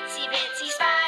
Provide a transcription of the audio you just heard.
itsy bitsy spider.